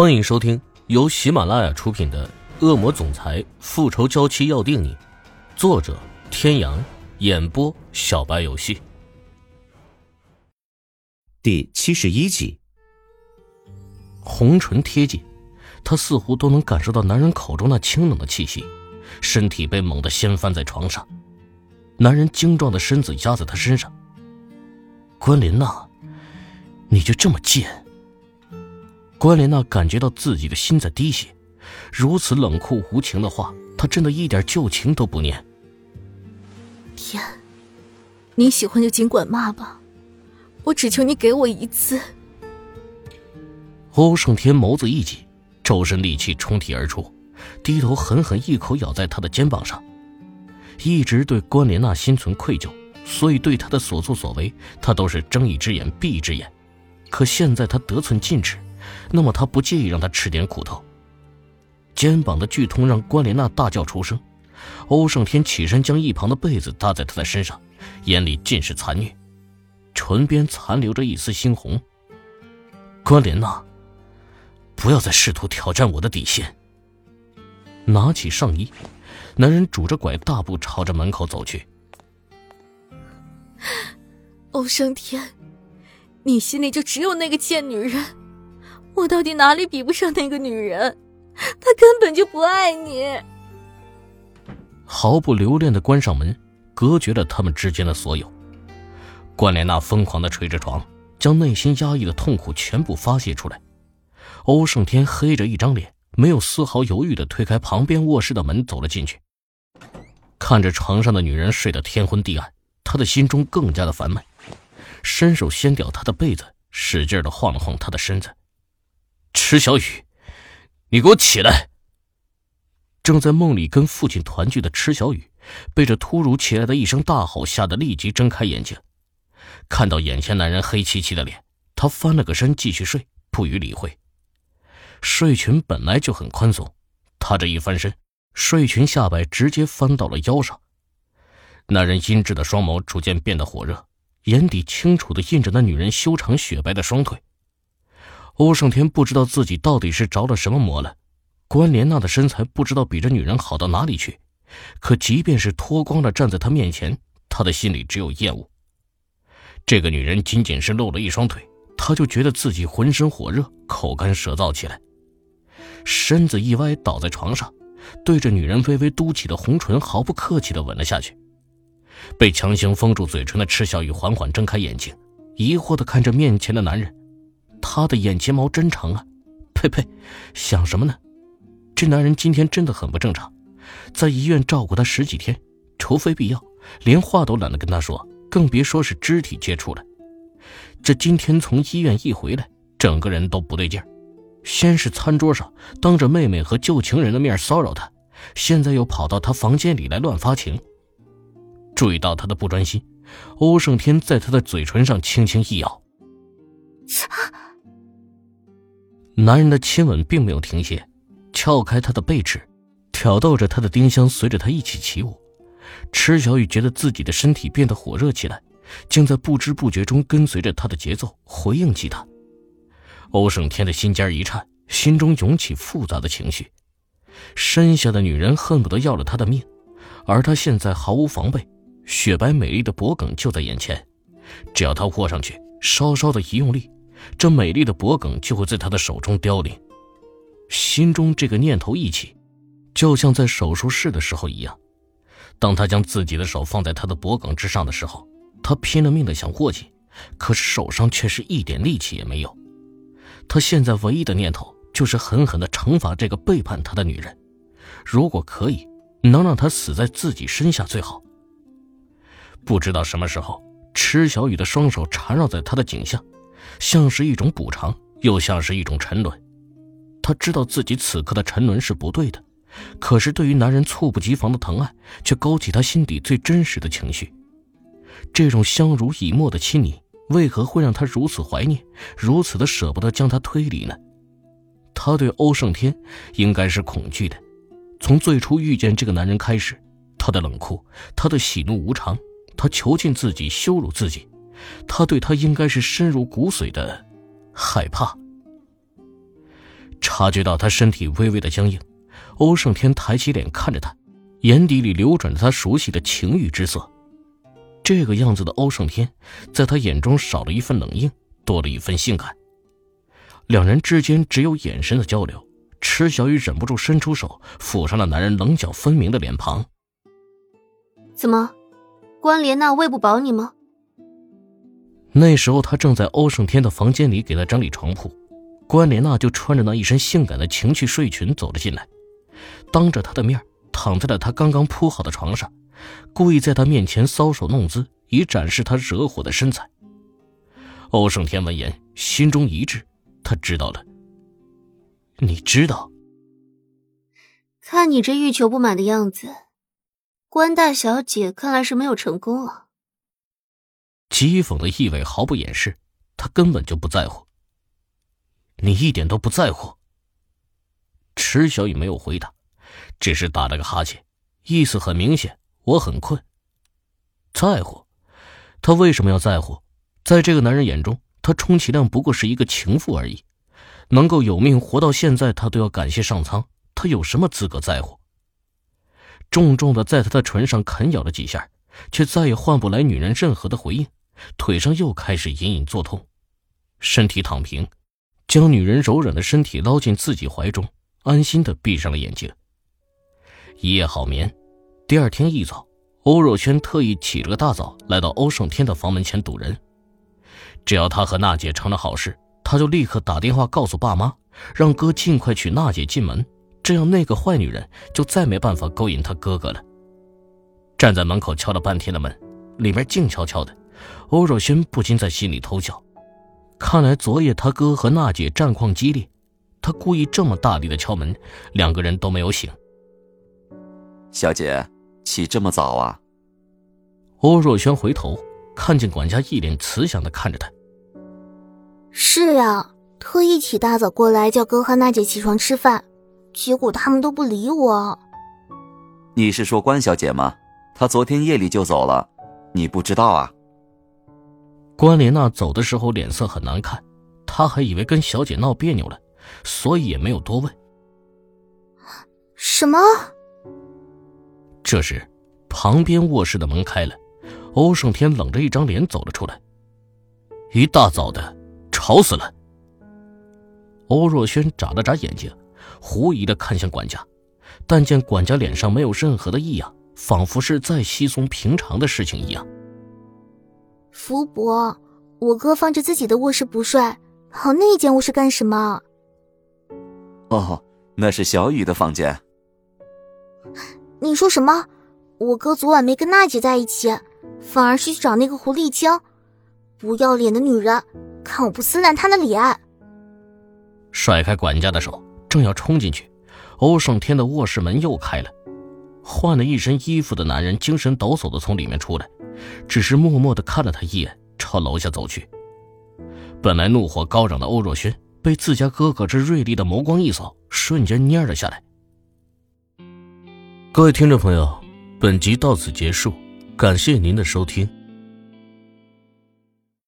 欢迎收听由喜马拉雅出品的《恶魔总裁复仇娇妻要定你》，作者：天阳，演播：小白游戏。第七十一集，红唇贴近，他似乎都能感受到男人口中那清冷的气息，身体被猛地掀翻在床上，男人精壮的身子压在他身上。关林娜，你就这么贱？关莲娜感觉到自己的心在滴血，如此冷酷无情的话，她真的一点旧情都不念。天，你喜欢就尽管骂吧，我只求你给我一次。欧胜天眸子一紧，周身戾气冲体而出，低头狠狠一口咬在她的肩膀上。一直对关莲娜心存愧疚，所以对她的所作所为，他都是睁一只眼闭一只眼。可现在他得寸进尺。那么他不介意让他吃点苦头。肩膀的剧痛让关莲娜大叫出声，欧胜天起身将一旁的被子搭在她的身上，眼里尽是残虐，唇边残留着一丝猩红。关莲娜，不要再试图挑战我的底线。拿起上衣，男人拄着拐大步朝着门口走去。欧胜天，你心里就只有那个贱女人。我到底哪里比不上那个女人？她根本就不爱你。毫不留恋的关上门，隔绝了他们之间的所有。关莲娜疯狂的捶着床，将内心压抑的痛苦全部发泄出来。欧胜天黑着一张脸，没有丝毫犹豫的推开旁边卧室的门，走了进去。看着床上的女人睡得天昏地暗，他的心中更加的烦闷，伸手掀掉她的被子，使劲的晃了晃她的身子。池小雨，你给我起来！正在梦里跟父亲团聚的池小雨，被这突如其来的一声大吼吓得立即睁开眼睛，看到眼前男人黑漆漆的脸，他翻了个身继续睡，不予理会。睡裙本来就很宽松，他这一翻身，睡裙下摆直接翻到了腰上。男人阴鸷的双眸逐渐变得火热，眼底清楚的印着那女人修长雪白的双腿。欧胜天不知道自己到底是着了什么魔了，关莲娜的身材不知道比这女人好到哪里去，可即便是脱光了站在他面前，他的心里只有厌恶。这个女人仅仅是露了一双腿，他就觉得自己浑身火热，口干舌燥起来，身子一歪倒在床上，对着女人微微嘟起的红唇毫不客气地吻了下去。被强行封住嘴唇的赤小雨缓缓睁开眼睛，疑惑地看着面前的男人。他的眼睫毛真长啊！呸呸，想什么呢？这男人今天真的很不正常，在医院照顾他十几天，除非必要，连话都懒得跟他说，更别说是肢体接触了。这今天从医院一回来，整个人都不对劲儿。先是餐桌上当着妹妹和旧情人的面骚扰他，现在又跑到他房间里来乱发情。注意到他的不专心，欧胜天在他的嘴唇上轻轻一咬。男人的亲吻并没有停歇，撬开他的背齿，挑逗着他的丁香，随着他一起起舞。池小雨觉得自己的身体变得火热起来，竟在不知不觉中跟随着他的节奏回应起他。欧胜天的心尖一颤，心中涌起复杂的情绪。身下的女人恨不得要了他的命，而他现在毫无防备，雪白美丽的脖颈就在眼前，只要他握上去，稍稍的一用力。这美丽的脖颈就会在他的手中凋零，心中这个念头一起，就像在手术室的时候一样。当他将自己的手放在他的脖颈之上的时候，他拼了命的想握紧，可是手上却是一点力气也没有。他现在唯一的念头就是狠狠的惩罚这个背叛他的女人，如果可以，能让她死在自己身下最好。不知道什么时候，池小雨的双手缠绕在他的颈项。像是一种补偿，又像是一种沉沦。他知道自己此刻的沉沦是不对的，可是对于男人猝不及防的疼爱，却勾起他心底最真实的情绪。这种相濡以沫的亲昵，为何会让他如此怀念，如此的舍不得将他推离呢？他对欧胜天应该是恐惧的。从最初遇见这个男人开始，他的冷酷，他的喜怒无常，他囚禁自己，羞辱自己。他对他应该是深入骨髓的害怕。察觉到他身体微微的僵硬，欧胜天抬起脸看着他，眼底里流转着他熟悉的情欲之色。这个样子的欧胜天，在他眼中少了一份冷硬，多了一份性感。两人之间只有眼神的交流，池小雨忍不住伸出手抚上了男人棱角分明的脸庞。怎么，关莲娜喂不饱你吗？那时候他正在欧胜天的房间里给他整理床铺，关莲娜就穿着那一身性感的情趣睡裙走了进来，当着他的面躺在了他刚刚铺好的床上，故意在他面前搔首弄姿，以展示他惹火的身材。欧胜天闻言心中一滞，他知道了。你知道？看你这欲求不满的样子，关大小姐看来是没有成功啊。讥讽的意味毫不掩饰，他根本就不在乎。你一点都不在乎。池小雨没有回答，只是打了个哈欠，意思很明显：我很困。在乎？他为什么要在乎？在这个男人眼中，他充其量不过是一个情妇而已。能够有命活到现在，他都要感谢上苍。他有什么资格在乎？重重的在他的唇上啃咬了几下，却再也换不来女人任何的回应。腿上又开始隐隐作痛，身体躺平，将女人柔软的身体捞进自己怀中，安心的闭上了眼睛。一夜好眠。第二天一早，欧若轩特意起了个大早，来到欧胜天的房门前堵人。只要他和娜姐成了好事，他就立刻打电话告诉爸妈，让哥尽快娶娜姐进门，这样那个坏女人就再没办法勾引他哥哥了。站在门口敲了半天的门，里面静悄悄的。欧若轩不禁在心里偷笑，看来昨夜他哥和娜姐战况激烈，他故意这么大力的敲门，两个人都没有醒。小姐，起这么早啊？欧若轩回头看见管家一脸慈祥的看着他。是呀，特意起大早过来叫哥和娜姐起床吃饭，结果他们都不理我。你是说关小姐吗？她昨天夜里就走了，你不知道啊？关莲娜走的时候脸色很难看，她还以为跟小姐闹别扭了，所以也没有多问。什么？这时，旁边卧室的门开了，欧胜天冷着一张脸走了出来。一大早的，吵死了。欧若轩眨了眨眼睛，狐疑的看向管家，但见管家脸上没有任何的异样，仿佛是再稀松平常的事情一样。福伯，我哥放着自己的卧室不睡，跑那间卧室干什么？哦，那是小雨的房间。你说什么？我哥昨晚没跟娜姐在一起，反而是去找那个狐狸精，不要脸的女人！看我不撕烂她的脸！甩开管家的手，正要冲进去，欧胜天的卧室门又开了，换了一身衣服的男人精神抖擞的从里面出来。只是默默的看了他一眼，朝楼下走去。本来怒火高涨的欧若轩，被自家哥哥这锐利的眸光一扫，瞬间蔫了下来。各位听众朋友，本集到此结束，感谢您的收听。